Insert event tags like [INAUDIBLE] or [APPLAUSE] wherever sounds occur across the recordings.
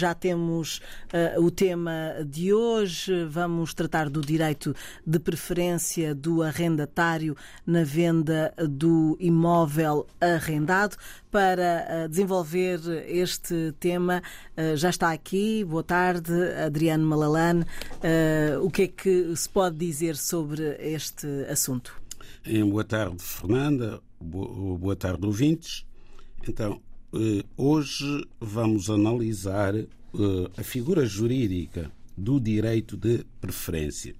Já temos uh, o tema de hoje. Vamos tratar do direito de preferência do arrendatário na venda do imóvel arrendado. Para uh, desenvolver este tema, uh, já está aqui. Boa tarde, Adriano Malalane. o que é que se pode dizer sobre este assunto? Boa tarde, Fernanda. Boa tarde, ouvintes. Então, hoje vamos analisar eh, a figura jurídica do direito de preferência.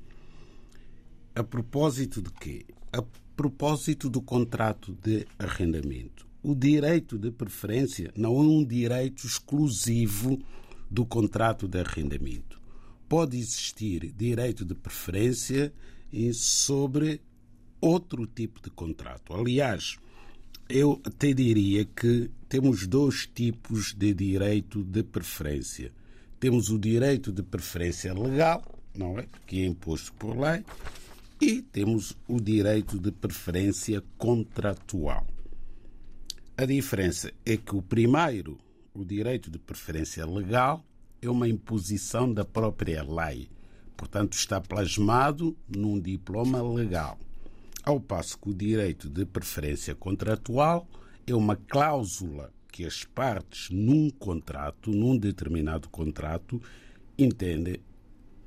A propósito de quê? A propósito do contrato de arrendamento. O direito de preferência não é um direito exclusivo do contrato de arrendamento. Pode existir direito de preferência sobre outro tipo de contrato. Aliás, eu até diria que temos dois tipos de direito de preferência. Temos o direito de preferência legal, não é? Que é imposto por lei, e temos o direito de preferência contratual. A diferença é que o primeiro, o direito de preferência legal, é uma imposição da própria lei. Portanto, está plasmado num diploma legal ao passo que o direito de preferência contratual é uma cláusula que as partes num contrato, num determinado contrato, entendem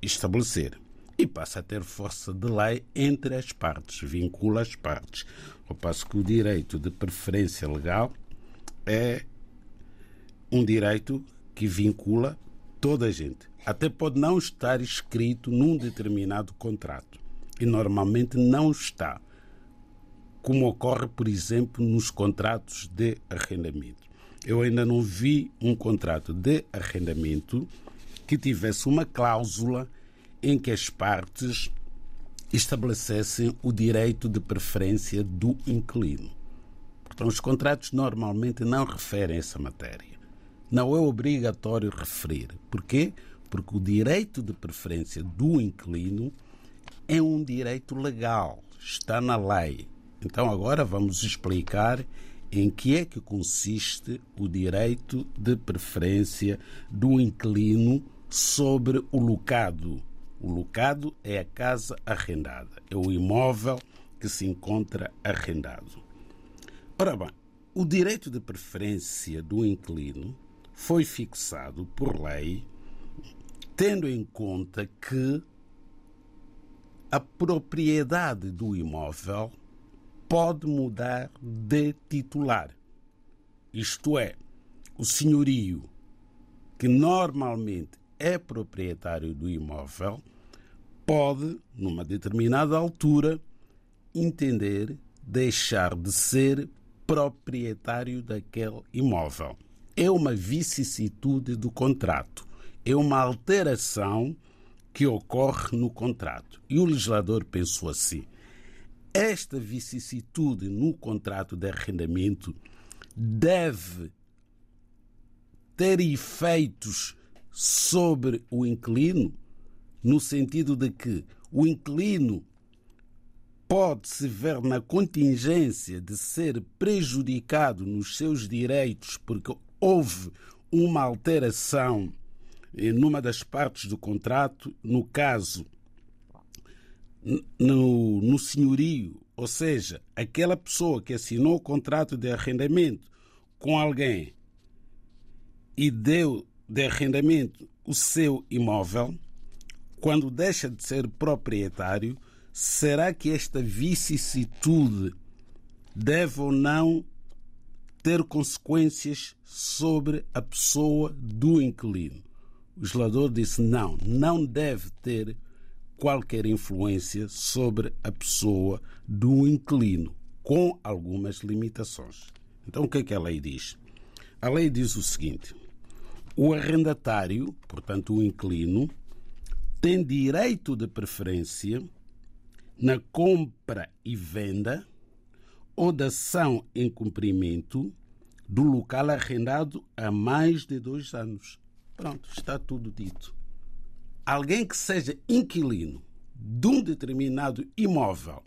estabelecer e passa a ter força de lei entre as partes, vincula as partes. Ao passo que o direito de preferência legal é um direito que vincula toda a gente. Até pode não estar escrito num determinado contrato e normalmente não está, como ocorre, por exemplo, nos contratos de arrendamento. Eu ainda não vi um contrato de arrendamento que tivesse uma cláusula em que as partes estabelecessem o direito de preferência do inquilino. Portanto, os contratos normalmente não referem essa matéria. Não é obrigatório referir. Porquê? Porque o direito de preferência do inquilino é um direito legal, está na lei. Então agora vamos explicar em que é que consiste o direito de preferência do inquilino sobre o locado. O locado é a casa arrendada, é o imóvel que se encontra arrendado. Ora bem, o direito de preferência do inquilino foi fixado por lei, tendo em conta que a propriedade do imóvel pode mudar de titular. Isto é, o senhorio, que normalmente é proprietário do imóvel, pode, numa determinada altura, entender deixar de ser proprietário daquele imóvel. É uma vicissitude do contrato, é uma alteração que ocorre no contrato. E o legislador pensou assim: esta vicissitude no contrato de arrendamento deve ter efeitos sobre o inquilino, no sentido de que o inquilino pode se ver na contingência de ser prejudicado nos seus direitos porque houve uma alteração numa das partes do contrato, no caso, no, no senhorio, ou seja, aquela pessoa que assinou o contrato de arrendamento com alguém e deu de arrendamento o seu imóvel, quando deixa de ser proprietário, será que esta vicissitude deve ou não ter consequências sobre a pessoa do inquilino? O legislador disse não, não deve ter qualquer influência sobre a pessoa do inquilino, com algumas limitações. Então, o que é que a lei diz? A lei diz o seguinte: o arrendatário, portanto, o inquilino, tem direito de preferência na compra e venda ou da ação em cumprimento do local arrendado há mais de dois anos. Pronto, está tudo dito. Alguém que seja inquilino de um determinado imóvel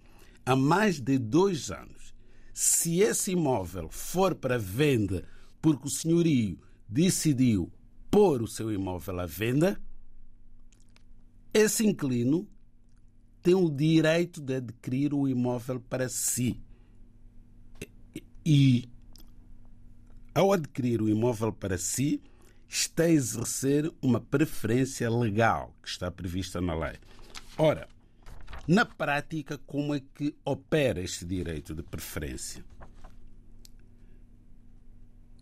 há mais de dois anos, se esse imóvel for para venda porque o senhorio decidiu pôr o seu imóvel à venda, esse inquilino tem o direito de adquirir o imóvel para si. E, ao adquirir o imóvel para si, está a exercer uma preferência legal que está prevista na lei. Ora, na prática, como é que opera este direito de preferência?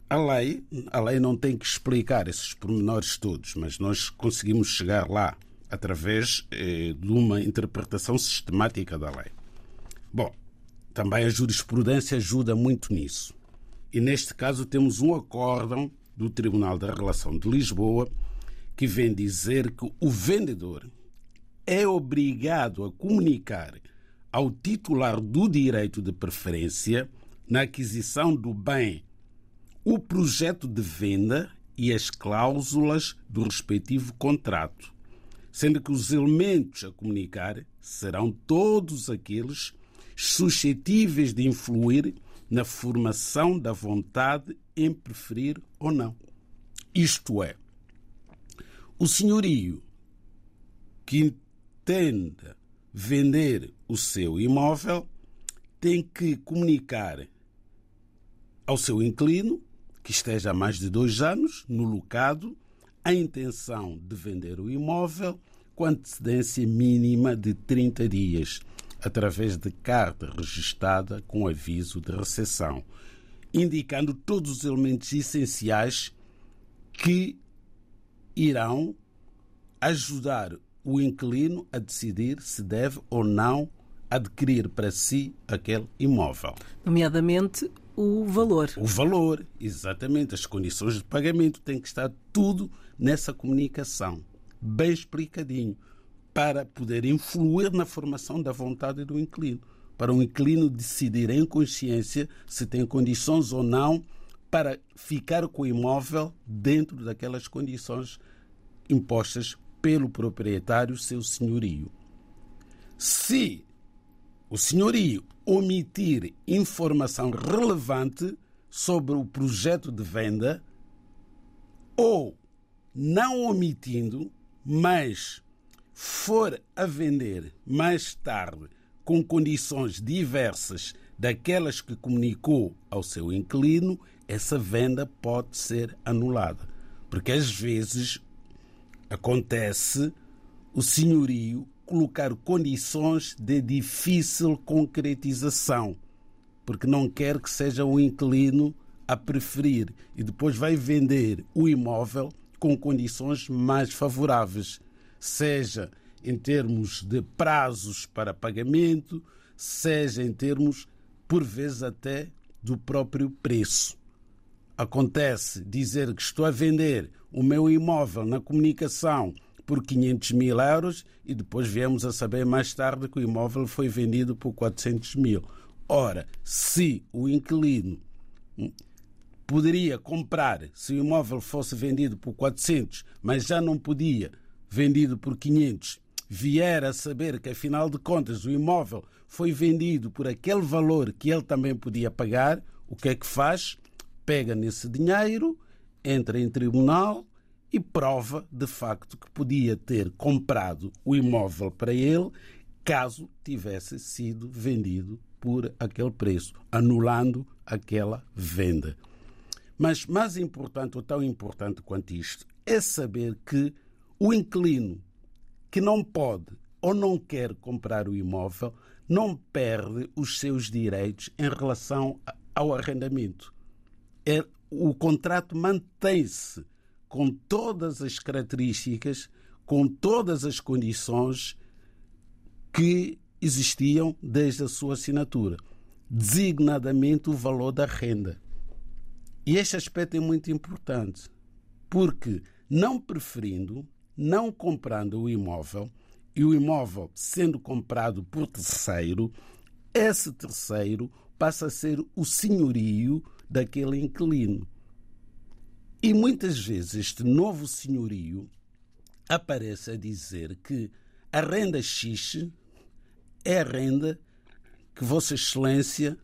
A lei, a lei não tem que explicar esses pormenores todos, mas nós conseguimos chegar lá através eh, de uma interpretação sistemática da lei. Bom, também a jurisprudência ajuda muito nisso. E neste caso temos um acórdão do Tribunal da Relação de Lisboa que vem dizer que o vendedor é obrigado a comunicar ao titular do direito de preferência na aquisição do bem o projeto de venda e as cláusulas do respectivo contrato, sendo que os elementos a comunicar serão todos aqueles suscetíveis de influir na formação da vontade em preferir ou não. Isto é, o senhorio que pretenda vender o seu imóvel tem que comunicar ao seu inquilino, que esteja há mais de dois anos no locado, a intenção de vender o imóvel com antecedência mínima de 30 dias, através de carta registada com aviso de recepção, indicando todos os elementos essenciais que irão ajudar o inquilino a decidir se deve ou não adquirir para si aquele imóvel. Nomeadamente o valor. O valor, exatamente. As condições de pagamento tem que estar tudo nessa comunicação, bem explicadinho, para poder influir na formação da vontade do inquilino. Para o inquilino decidir em consciência se tem condições ou não para ficar com o imóvel dentro daquelas condições impostas pelo proprietário seu senhorio. Se o senhorio omitir informação relevante sobre o projeto de venda ou não omitindo, mas for a vender mais tarde com condições diversas daquelas que comunicou ao seu inquilino, essa venda pode ser anulada. Porque às vezes acontece o senhorio colocar condições de difícil concretização, porque não quer que seja o inquilino a preferir e depois vai vender o imóvel com condições mais favoráveis, seja em termos de prazos para pagamento, seja em termos, por vezes, até do próprio preço. Acontece dizer que estou a vender o meu imóvel na comunicação por 500 mil euros e depois viemos a saber mais tarde que o imóvel foi vendido por 400 mil. Ora, se o inquilino hum, poderia comprar se o imóvel fosse vendido por 400, mas já não podia vendido por 500, vier a saber que afinal de contas o imóvel foi vendido por aquele valor que ele também podia pagar, o que é que faz? Pega nesse dinheiro entra em tribunal e prova de facto que podia ter comprado o imóvel para ele caso tivesse sido vendido por aquele preço, anulando aquela venda. Mas mais importante, ou tão importante quanto isto, é saber que o inquilino que não pode ou não quer comprar o imóvel não perde os seus direitos em relação ao arrendamento. É o contrato mantém-se com todas as características, com todas as condições que existiam desde a sua assinatura, designadamente o valor da renda. E este aspecto é muito importante, porque não preferindo, não comprando o imóvel, e o imóvel sendo comprado por terceiro, esse terceiro passa a ser o senhorio daquele inquilino. E muitas vezes este novo senhorio aparece a dizer que a renda X é a renda que Vossa Excelência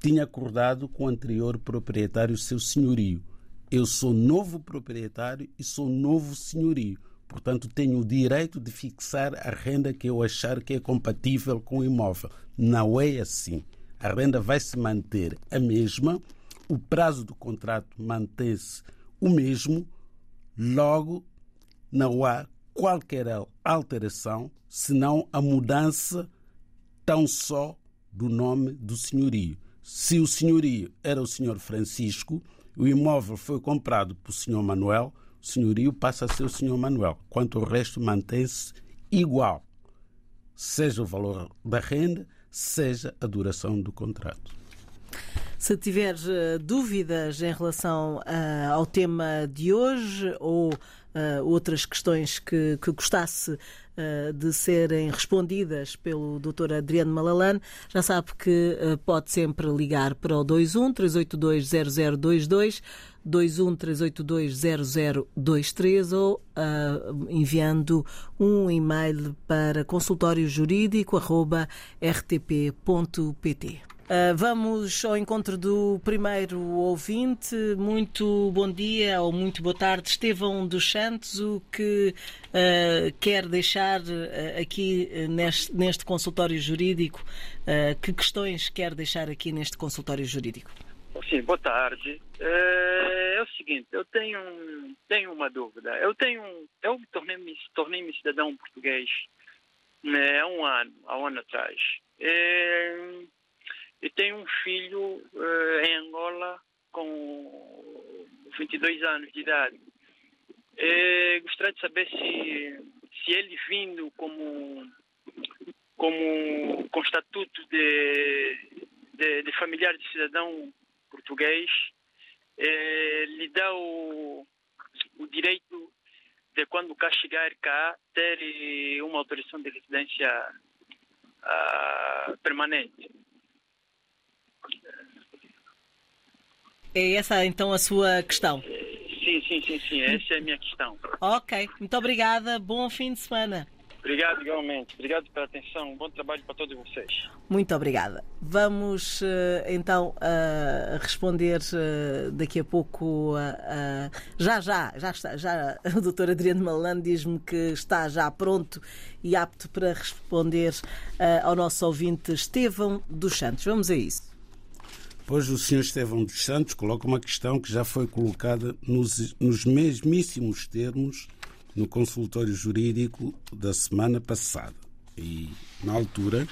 tinha acordado com o anterior proprietário, seu senhorio. Eu sou novo proprietário e sou novo senhorio. Portanto, tenho o direito de fixar a renda que eu achar que é compatível com o imóvel. Não é assim. A renda vai se manter a mesma, o prazo do contrato mantém-se o mesmo, logo não há qualquer alteração, senão a mudança tão só do nome do senhorio. Se o senhorio era o senhor Francisco, o imóvel foi comprado por senhor Manuel, senhorio passa a ser o senhor Manuel, quanto o resto mantém-se igual, seja o valor da renda, seja a duração do contrato. Se tiver uh, dúvidas em relação uh, ao tema de hoje ou uh, outras questões que, que gostasse de serem respondidas pelo Dr. Adriano Malalane, já sabe que pode sempre ligar para o 21 382 0022 21 382 0023 ou uh, enviando um e-mail para consultóriojurídico.rtp.pt. Uh, vamos ao encontro do primeiro ouvinte. Muito bom dia ou muito boa tarde, Estevão dos Santos. O que uh, quer deixar uh, aqui neste, neste, consultório jurídico? que questões quer deixar aqui neste consultório jurídico? Sim, boa tarde. É, é o seguinte, eu tenho, tenho uma dúvida. Eu tenho, eu tornei-me tornei cidadão português né, há um ano, há um ano atrás. É, e tenho um filho uh, em Angola com 22 anos de idade. E gostaria de saber se, se ele vindo como, como com estatuto de, de, de familiar de cidadão português, eh, lhe dá o, o direito de quando cá chegar cá ter uma autorização de residência uh, permanente. É essa então a sua questão? Sim, sim, sim, sim. Essa é a minha questão. Ok, muito obrigada. Bom fim de semana. Obrigado, igualmente. Obrigado pela atenção. Um bom trabalho para todos vocês. Muito obrigada. Vamos eh, então responder uh, daqui a pouco. Já, já, já está. Já, o doutor Adriano Malan diz-me que está já pronto e apto para responder ao nosso ouvinte Estevão dos Santos. Vamos a isso. Pois o Sr. Estevão dos Santos coloca uma questão que já foi colocada nos, nos mesmíssimos termos no consultório jurídico da semana passada. E, na altura,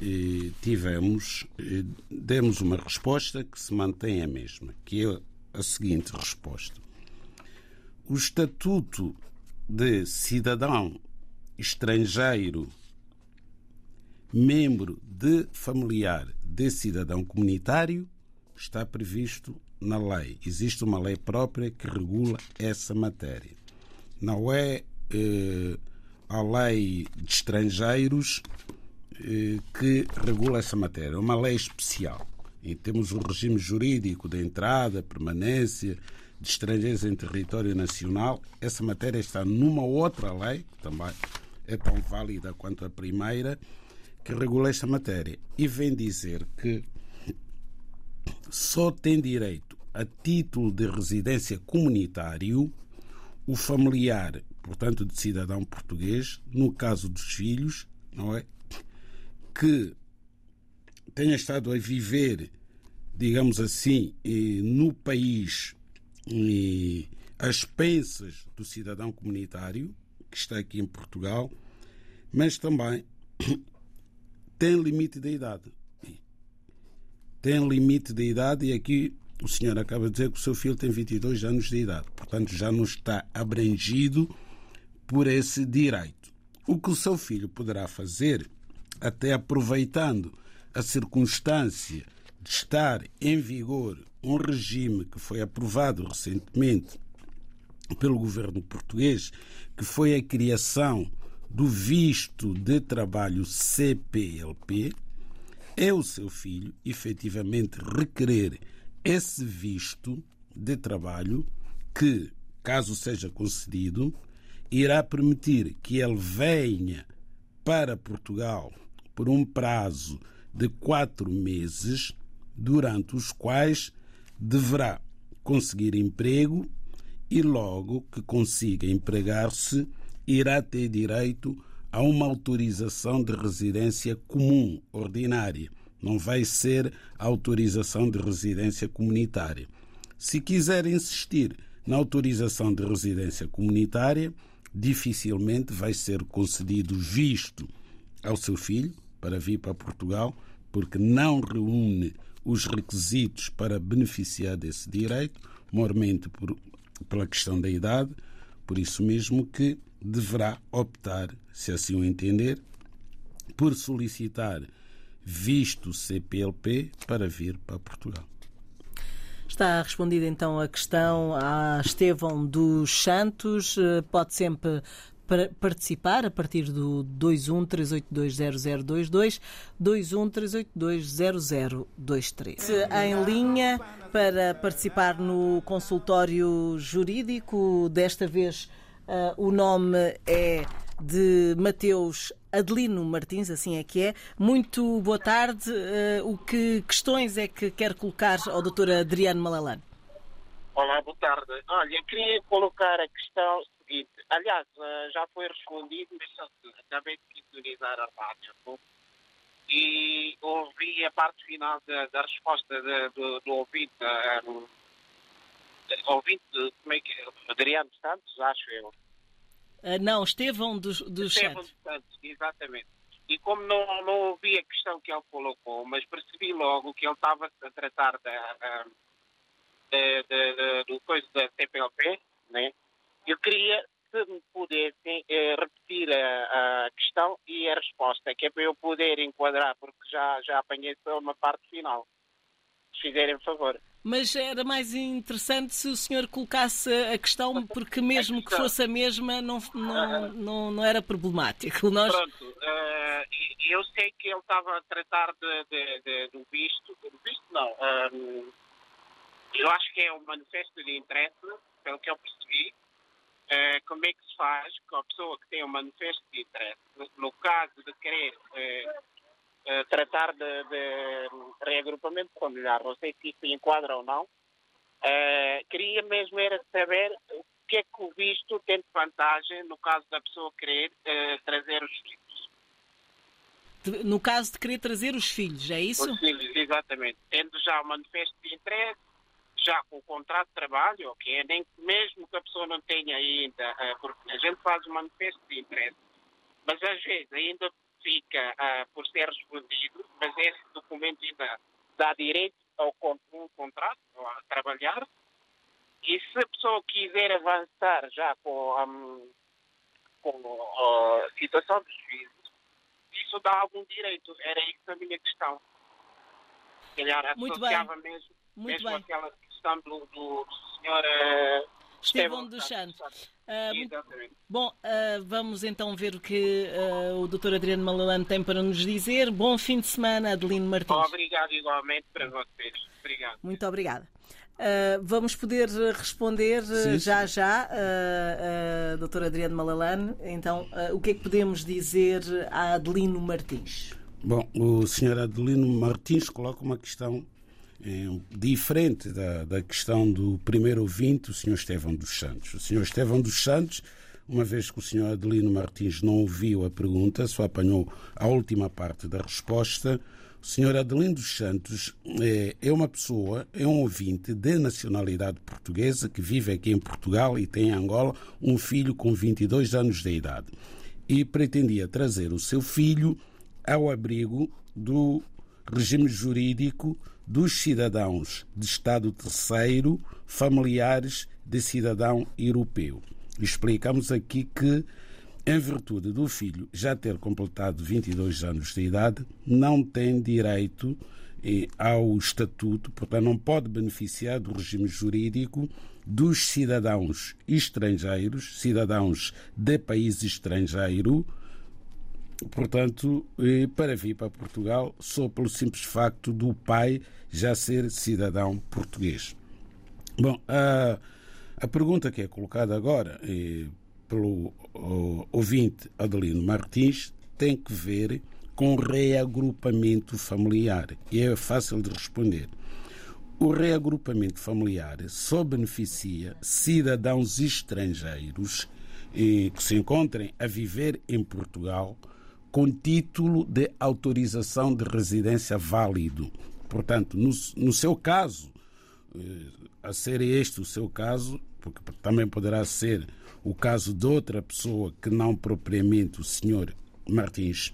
eh, tivemos, eh, demos uma resposta que se mantém a mesma, que é a seguinte resposta. O estatuto de cidadão estrangeiro membro de familiar de cidadão comunitário está previsto na lei. Existe uma lei própria que regula essa matéria. Não é eh, a lei de estrangeiros eh, que regula essa matéria, é uma lei especial. E temos o regime jurídico de entrada, permanência de estrangeiros em território nacional. Essa matéria está numa outra lei, que também é tão válida quanto a primeira, que regula esta matéria e vem dizer que só tem direito a título de residência comunitário o familiar, portanto, de cidadão português, no caso dos filhos, não é? Que tenha estado a viver, digamos assim, no país às expensas do cidadão comunitário, que está aqui em Portugal, mas também tem limite de idade. Tem limite de idade e aqui o senhor acaba de dizer que o seu filho tem 22 anos de idade. Portanto, já não está abrangido por esse direito. O que o seu filho poderá fazer, até aproveitando a circunstância de estar em vigor um regime que foi aprovado recentemente pelo governo português, que foi a criação do visto de trabalho CPLP, é o seu filho efetivamente requerer esse visto de trabalho que, caso seja concedido, irá permitir que ele venha para Portugal por um prazo de quatro meses, durante os quais deverá conseguir emprego e, logo que consiga empregar-se, irá ter direito a uma autorização de residência comum, ordinária. Não vai ser autorização de residência comunitária. Se quiser insistir na autorização de residência comunitária, dificilmente vai ser concedido visto ao seu filho para vir para Portugal, porque não reúne os requisitos para beneficiar desse direito, mormente por, pela questão da idade, por isso mesmo que deverá optar, se assim o entender, por solicitar visto CPLP para vir para Portugal. Está respondida então a questão a Estevão dos Santos. Eh, pode sempre participar a partir do 213820022, 213820023. Em linha para participar no consultório jurídico, desta vez uh, o nome é de Mateus Adelino Martins, assim é que é. Muito boa tarde. Uh, o que questões é que quer colocar ao Dr. Adriano Malalane? Olá, boa tarde. Olha, eu queria colocar a questão seguinte. Aliás, uh, já foi respondido, mas acabei de sintonizar a rádio e ouvi a parte final da, da resposta de, do, do ouvinte, ouvinte, como é que é? Adriano Santos, acho eu. Uh, não, Estevão dos, dos Estevão dos Santos, exatamente. E como não, não ouvi a questão que ele colocou, mas percebi logo que ele estava a tratar da, da, do coisa da CPLP, né? eu queria, se me pudessem, eh, repetir a, a, questão e a resposta, que é para eu poder enquadrar, porque já, já apanhei só uma parte final. Se fizerem favor mas era mais interessante se o senhor colocasse a questão, porque mesmo que fosse a mesma, não, não, não, não era problemático. Nós... Pronto, uh, eu sei que ele estava a tratar de, de, de, do visto, do visto não, um, eh, eu acho que é um manifesto de interesse, pelo que eu percebi, uh, como é que se faz com a pessoa que tem um manifesto de interesse, no caso de querer uh, uh, tratar de, de, reagrupamento familiar. Não sei se isso enquadra ou não. Uh, queria mesmo era saber o que é que o visto tem de vantagem no caso da pessoa querer uh, trazer os filhos. No caso de querer trazer os filhos, é isso? Os filhos, exatamente. Tendo já o manifesto de interesse, já com o contrato de trabalho, ok? Nem mesmo que a pessoa não tenha ainda, porque a gente faz o manifesto de interesse, mas às vezes ainda fica uh, por ser respondido, mas esse documento ainda dá direito ao um contrato, a trabalhar. E se a pessoa quiser avançar já com, um, com a situação dos filhos, isso dá algum direito. Era isso a minha questão. Se calhar Muito associava bem. mesmo, Muito mesmo bem. aquela questão do, do, do senhor. Uh, Estevão dos Santos. Uh, bom, uh, vamos então ver o que uh, o Dr. Adriano Malalane tem para nos dizer. Bom fim de semana, Adelino Martins. Obrigado igualmente para vocês. Obrigado. Muito obrigada. vamos poder responder sim, já sim. já, uh, Dr. Adriano Malalane. Então, o que é que podemos dizer a Adelino Martins? Bom, o Sr. Adelino Martins coloca uma questão diferente da, da questão do primeiro ouvinte, o Sr. Estevão dos Santos. O Sr. Estevão dos Santos, uma vez que o Sr. Adelino Martins não ouviu a pergunta, só apanhou a última parte da resposta, o Sr. Adelino dos Santos é, é uma pessoa, é um ouvinte de nacionalidade portuguesa que vive aqui em Portugal e tem em Angola um filho com 22 anos de idade. E pretendia trazer o seu filho ao abrigo do regime jurídico dos cidadãos de Estado terceiro familiares de cidadão europeu. Explicamos aqui que, em virtude do filho já ter completado 22 anos de idade, não tem direito eh, ao estatuto, portanto, não pode beneficiar do regime jurídico dos cidadãos estrangeiros, cidadãos de país estrangeiro, portanto, eh, para vir para Portugal só pelo simples facto do pai já ser cidadão português. Bom, a, A pergunta que é colocada agora eh, pelo ouvinte Adelino Martins tem que ver com reagrupamento familiar e é fácil de responder. O reagrupamento familiar só beneficia cidadãos estrangeiros eh, que se encontrem a viver em Portugal com título de autorização de residência válido. Portanto, no, no seu caso, eh, a ser este o seu caso, porque também poderá ser o caso de outra pessoa que não propriamente o senhor Martins.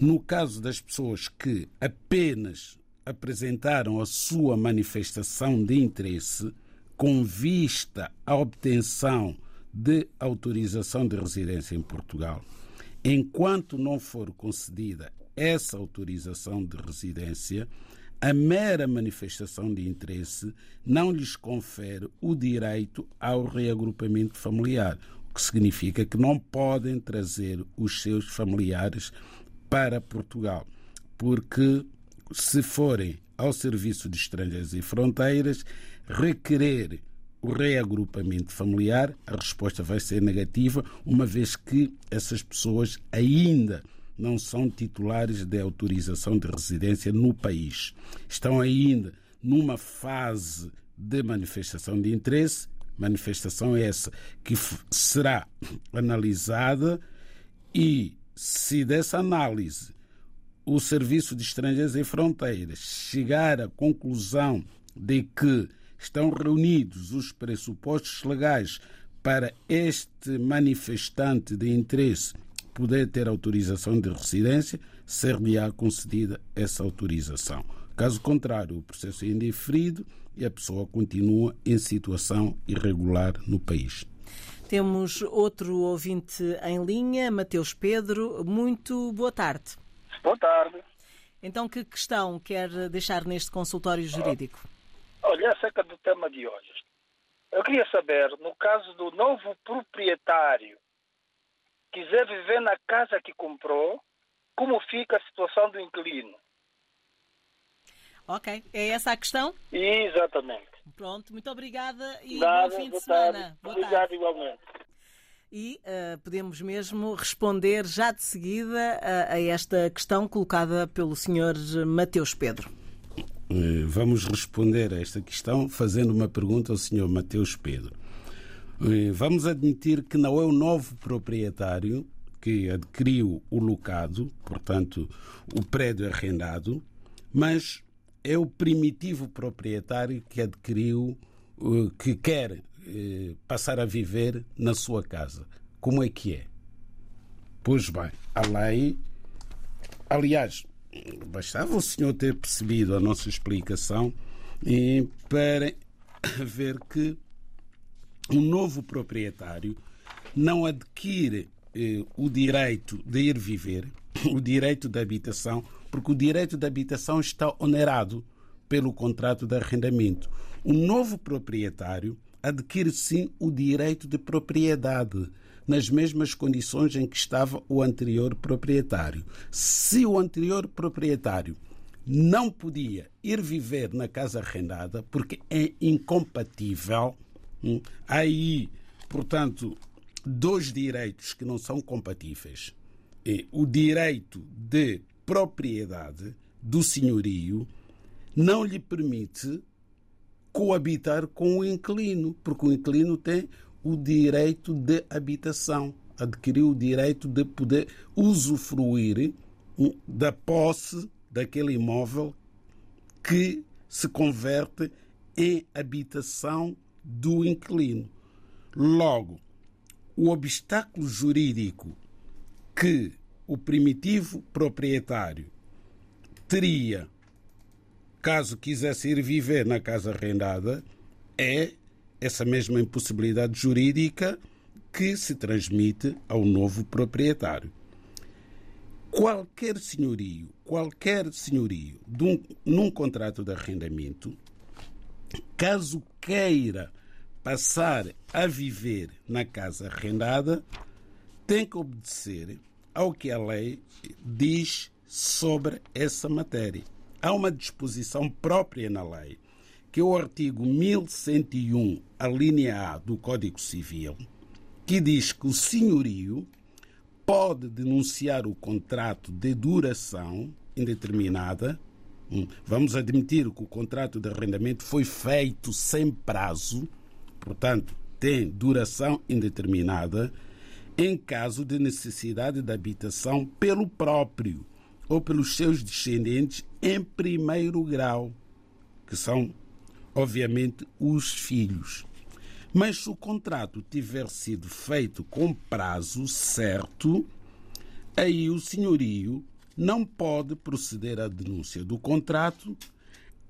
No caso das pessoas que apenas apresentaram a sua manifestação de interesse com vista à obtenção de autorização de residência em Portugal, enquanto não for concedida essa autorização de residência, a mera manifestação de interesse não lhes confere o direito ao reagrupamento familiar, o que significa que não podem trazer os seus familiares para Portugal, porque se forem ao Serviço de Estrangeiros e Fronteiras requerer o reagrupamento familiar, a resposta vai ser negativa, uma vez que essas pessoas ainda não são titulares de autorização de residência no país. Estão ainda numa fase de manifestação de interesse, manifestação essa que será analisada e, se dessa análise o Serviço de Estrangeiros e Fronteiras chegar à conclusão de que estão reunidos os pressupostos legais para este manifestante de interesse poder ter autorização de residência, ser-lhe-á concedida essa autorização. Caso contrário, o processo é indeferido e a pessoa continua em situação irregular no país. Temos outro ouvinte em linha, Mateus Pedro. Muito boa tarde. Boa tarde. Então, que questão quer deixar neste consultório jurídico? Olha, acerca do tema de hoje. Eu queria saber, no caso do novo proprietário quiser viver na casa que comprou, como fica a situação do inquilino? Ok, é essa a questão? Exatamente. Pronto, muito obrigada e Nada, bom fim de semana. Boa Obrigado tarde. igualmente. E uh, podemos mesmo responder já de seguida a, a esta questão colocada pelo Sr. Mateus Pedro. Eh, vamos responder a esta questão fazendo uma pergunta ao Sr. Mateus Pedro. Eh, vamos admitir que não é o novo proprietário que adquiriu o locado, portanto, o prédio arrendado, mas é o primitivo proprietário que adquiriu, eh, que quer passar a viver na sua casa. Como é que é? Pois bem, a lei. Aliás, bastava o senhor ter percebido a nossa explicação para [COUGHS] ver que o novo proprietário não adquire eh, o direito de ir viver, [COUGHS] o direito de habitação, porque o direito de habitação está onerado pelo contrato de arrendamento. O novo proprietário adquire sim o direito de propriedade nas mesmas condições em que estava o anterior proprietário. Se o anterior proprietário não podia ir viver na casa arrendada porque é incompatível, hum, aí, portanto, dois direitos que não são compatíveis. O direito de propriedade do senhorio não lhe permite coabitar com o inquilino, porque o inquilino tem o direito de habitação, adquiriu o direito de poder usufruir da posse daquele imóvel que se converte em habitação do inquilino. Logo, o obstáculo jurídico que o primitivo proprietário teria caso quisesse ir viver na casa arrendada é essa mesma impossibilidade jurídica que se transmite ao novo proprietário. Qualquer senhorio, qualquer senhorio um, num contrato de arrendamento, caso queira passar a viver na casa arrendada, tem que obedecer ao que a lei diz sobre essa matéria. Há uma disposição própria na lei que é o artigo 1101, a linha A do Código Civil, que diz que o senhorio pode denunciar o contrato de duração indeterminada. Hum, vamos admitir que o contrato de arrendamento foi feito sem prazo, portanto, tem duração indeterminada, em caso de necessidade de habitação pelo próprio ou pelos seus descendentes em primeiro grau, que são, obviamente, os filhos. Mas se o contrato tiver sido feito com prazo certo, aí o senhorio não pode proceder à denúncia do contrato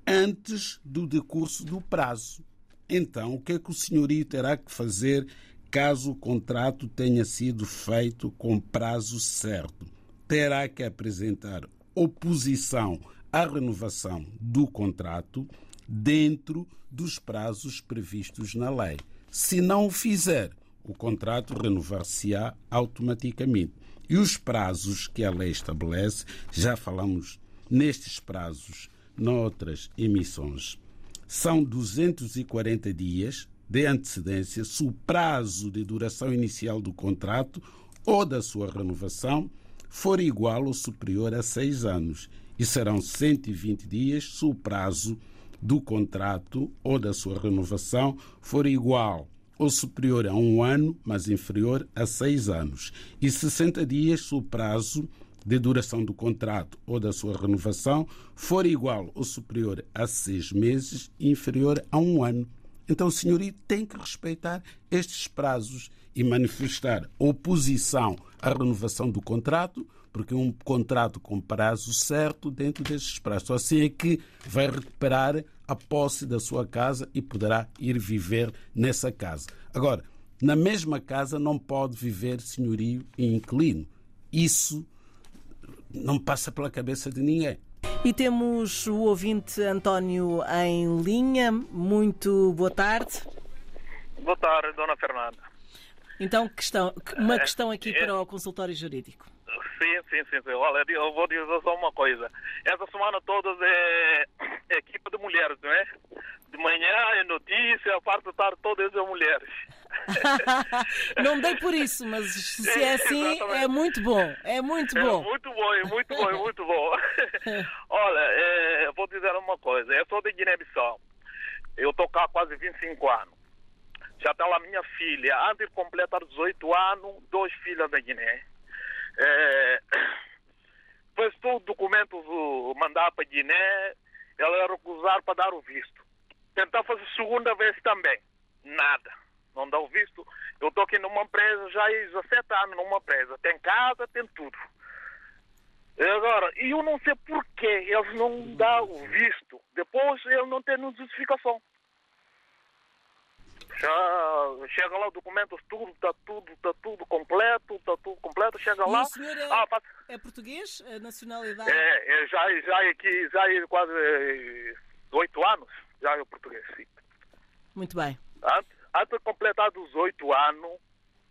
antes do decurso do prazo. Então, o que é que o senhorio terá que fazer caso o contrato tenha sido feito com prazo certo? Terá que apresentar oposição à renovação do contrato dentro dos prazos previstos na lei. Se não o fizer, o contrato renovar-se-á automaticamente. E os prazos que a lei estabelece, já falamos nestes prazos noutras emissões, são 240 dias de antecedência se o prazo de duração inicial do contrato ou da sua renovação for igual ou superior a seis anos e serão 120 dias se o prazo do contrato ou da sua renovação for igual ou superior a um ano, mas inferior a seis anos, e 60 dias se o prazo de duração do contrato ou da sua renovação for igual ou superior a seis meses inferior a um ano. Então o senhorio tem que respeitar estes prazos e manifestar oposição à renovação do contrato, porque é um contrato com prazo certo dentro destes prazos. Só assim é que vai recuperar a posse da sua casa e poderá ir viver nessa casa. Agora, na mesma casa não pode viver senhorio e inquilino. Isso não passa pela cabeça de ninguém. E temos o ouvinte António em linha. Muito boa tarde. Boa tarde, Dona Fernanda. Então, questão, uma questão aqui para o consultório jurídico. Sim, sim, sim, sim. Olha, eu vou dizer só uma coisa. Essa semana toda é, é equipa de mulheres, não é? De manhã é notícia, a parte da tarde todas são mulheres. [LAUGHS] não dei por isso, mas se é assim, é muito bom. É muito bom. É [LAUGHS] muito bom, é muito bom, é muito bom. Olha, é, vou dizer uma coisa. Eu sou de Guiné-Bissau. Eu estou cá há quase 25 anos. Já está lá minha filha. Antes de completar 18 anos, dois filhos da Guiné. É, fez tudo, documentos mandar para Guiné, ela recusar para dar o visto. Tentar fazer segunda vez também, nada, não dá o visto. Eu estou aqui numa empresa já há 17 anos numa empresa, tem casa, tem tudo. E agora, eu não sei porquê eles não dão o visto, depois ele não tem justificação. Já chega lá o documento, tudo, está tudo, está tudo completo, está tudo completo, chega e lá. O senhor é, ah, passa... é português? A nacionalidade? É, é já, já aqui, já é quase oito anos, já é português, sim. Muito bem. Antes, antes de completar os oito anos,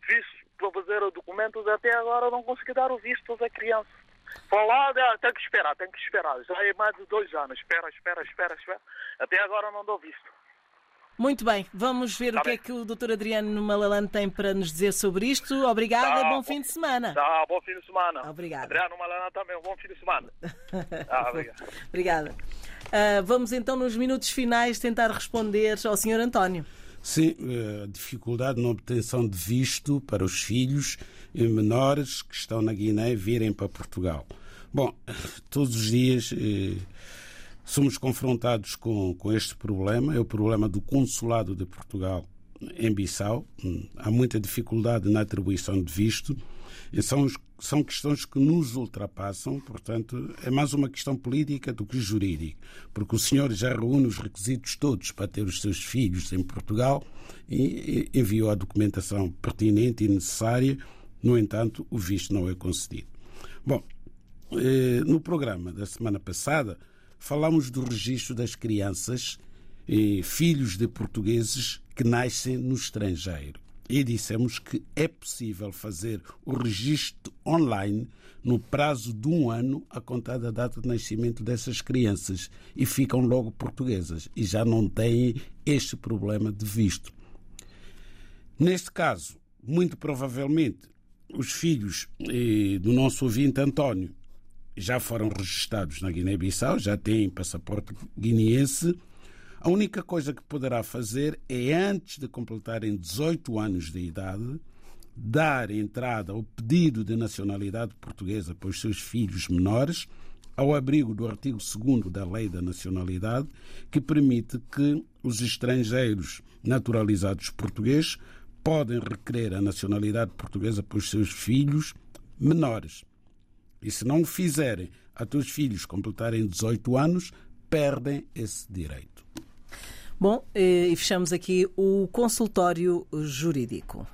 fiz para fazer os documentos, até agora não consegui dar o visto da criança. Lá, tem que esperar, tem que esperar. Já é mais de dois anos. Espera, espera, espera, espera. Até agora não dou visto. Muito bem, vamos ver tá o que bem. é que o Dr. Adriano Malalane tem para nos dizer sobre isto. Obrigada, tá, bom fim de semana. Tá, bom fim de semana. Obrigada. Adriano Malalane também, um bom fim de semana. [LAUGHS] tá, obrigado. Obrigada. Uh, vamos então, nos minutos finais, tentar responder ao Sr. António. Sim, a dificuldade na obtenção de visto para os filhos menores que estão na Guiné virem para Portugal. Bom, [LAUGHS] todos os dias eh, somos confrontados com, com este problema, é o problema do consulado de Portugal em Bissau. Há muita dificuldade na atribuição de visto. E são, são questões que nos ultrapassam, portanto, é mais uma questão política do que jurídica, porque o senhor já reúne os requisitos todos para ter os seus filhos em Portugal e enviou a documentação pertinente e necessária, no entanto, o visto não é concedido. Bom, eh, no programa da semana passada, falamos do registro das crianças, filhos de portugueses que nascem no estrangeiro. e dissemos que é possível fazer o registro online no prazo de um ano a contar da data de nascimento dessas crianças e ficam logo portuguesas e já não têm este problema de visto. Neste caso, muito provavelmente, os filhos eh, do nosso ouvinte António já foram registados na Guiné-Bissau, já têm passaporte guineense. A única coisa que poderá fazer é, antes de completarem 18 anos de idade, dar entrada ao pedido de nacionalidade portuguesa para os seus filhos menores, ao abrigo do artigo 2 da Lei da Nacionalidade, que permite que os estrangeiros naturalizados portugueses podem requerer a nacionalidade portuguesa para os seus filhos menores. E se não o fizerem até os filhos completarem 18 anos, perdem esse direito. Bom, e fechamos aqui o consultório jurídico.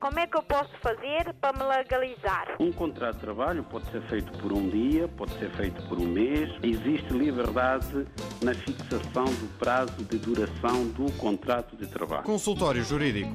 Como é que eu posso fazer para me legalizar? Um contrato de trabalho pode ser feito por um dia, pode ser feito por um mês. Existe liberdade na fixação do prazo de duração do contrato de trabalho. Consultório Jurídico